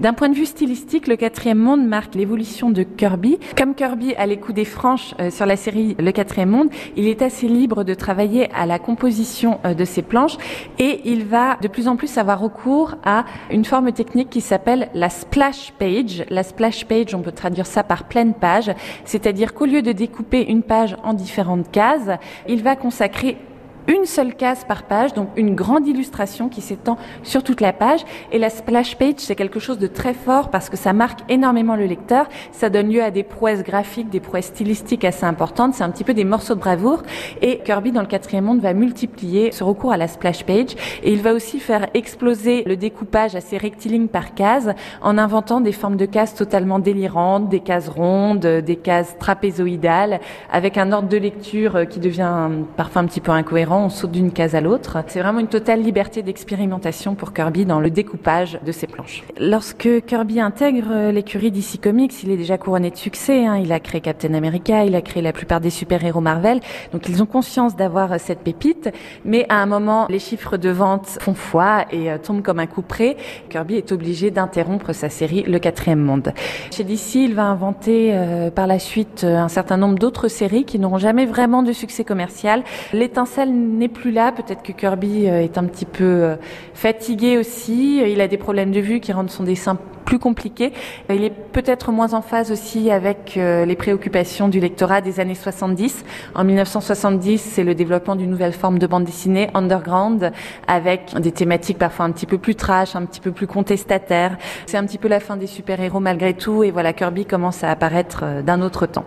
D'un point de vue stylistique, le quatrième monde marque l'évolution de Kirby. Comme Kirby a les coups des franches euh, sur la série Le quatrième monde, il est assez libre de travailler à la composition euh, de ses planches et il va de plus en plus avoir recours à une forme technique qui s'appelle la splash page. La splash page, on peut traduire ça par pleine page, c'est-à-dire qu'au lieu de découper une page en différentes cases, il va consacrer une seule case par page, donc une grande illustration qui s'étend sur toute la page. Et la splash page, c'est quelque chose de très fort parce que ça marque énormément le lecteur. Ça donne lieu à des prouesses graphiques, des prouesses stylistiques assez importantes. C'est un petit peu des morceaux de bravoure. Et Kirby, dans le quatrième monde, va multiplier ce recours à la splash page. Et il va aussi faire exploser le découpage assez rectiligne par case en inventant des formes de cases totalement délirantes, des cases rondes, des cases trapézoïdales, avec un ordre de lecture qui devient parfois un petit peu incohérent on saute d'une case à l'autre. C'est vraiment une totale liberté d'expérimentation pour Kirby dans le découpage de ses planches. Lorsque Kirby intègre l'écurie DC Comics, il est déjà couronné de succès. Hein. Il a créé Captain America, il a créé la plupart des super-héros Marvel. Donc ils ont conscience d'avoir cette pépite. Mais à un moment, les chiffres de vente font foi et euh, tombent comme un coup près. Kirby est obligé d'interrompre sa série Le Quatrième Monde. Chez DC, il va inventer euh, par la suite euh, un certain nombre d'autres séries qui n'auront jamais vraiment de succès commercial. L'étincelle n'est plus là. Peut-être que Kirby euh, est un petit peu euh, fatigué aussi. Il a des problèmes de vue qui rendent son dessin plus compliqué. Il est peut-être moins en phase aussi avec euh, les préoccupations du lectorat des années 70. En 1970, c'est le développement d'une nouvelle forme de bande dessinée, underground, avec des thématiques parfois un petit peu plus trash, un petit peu plus contestataires. C'est un petit peu la fin des super-héros malgré tout. Et voilà, Kirby commence à apparaître d'un autre temps.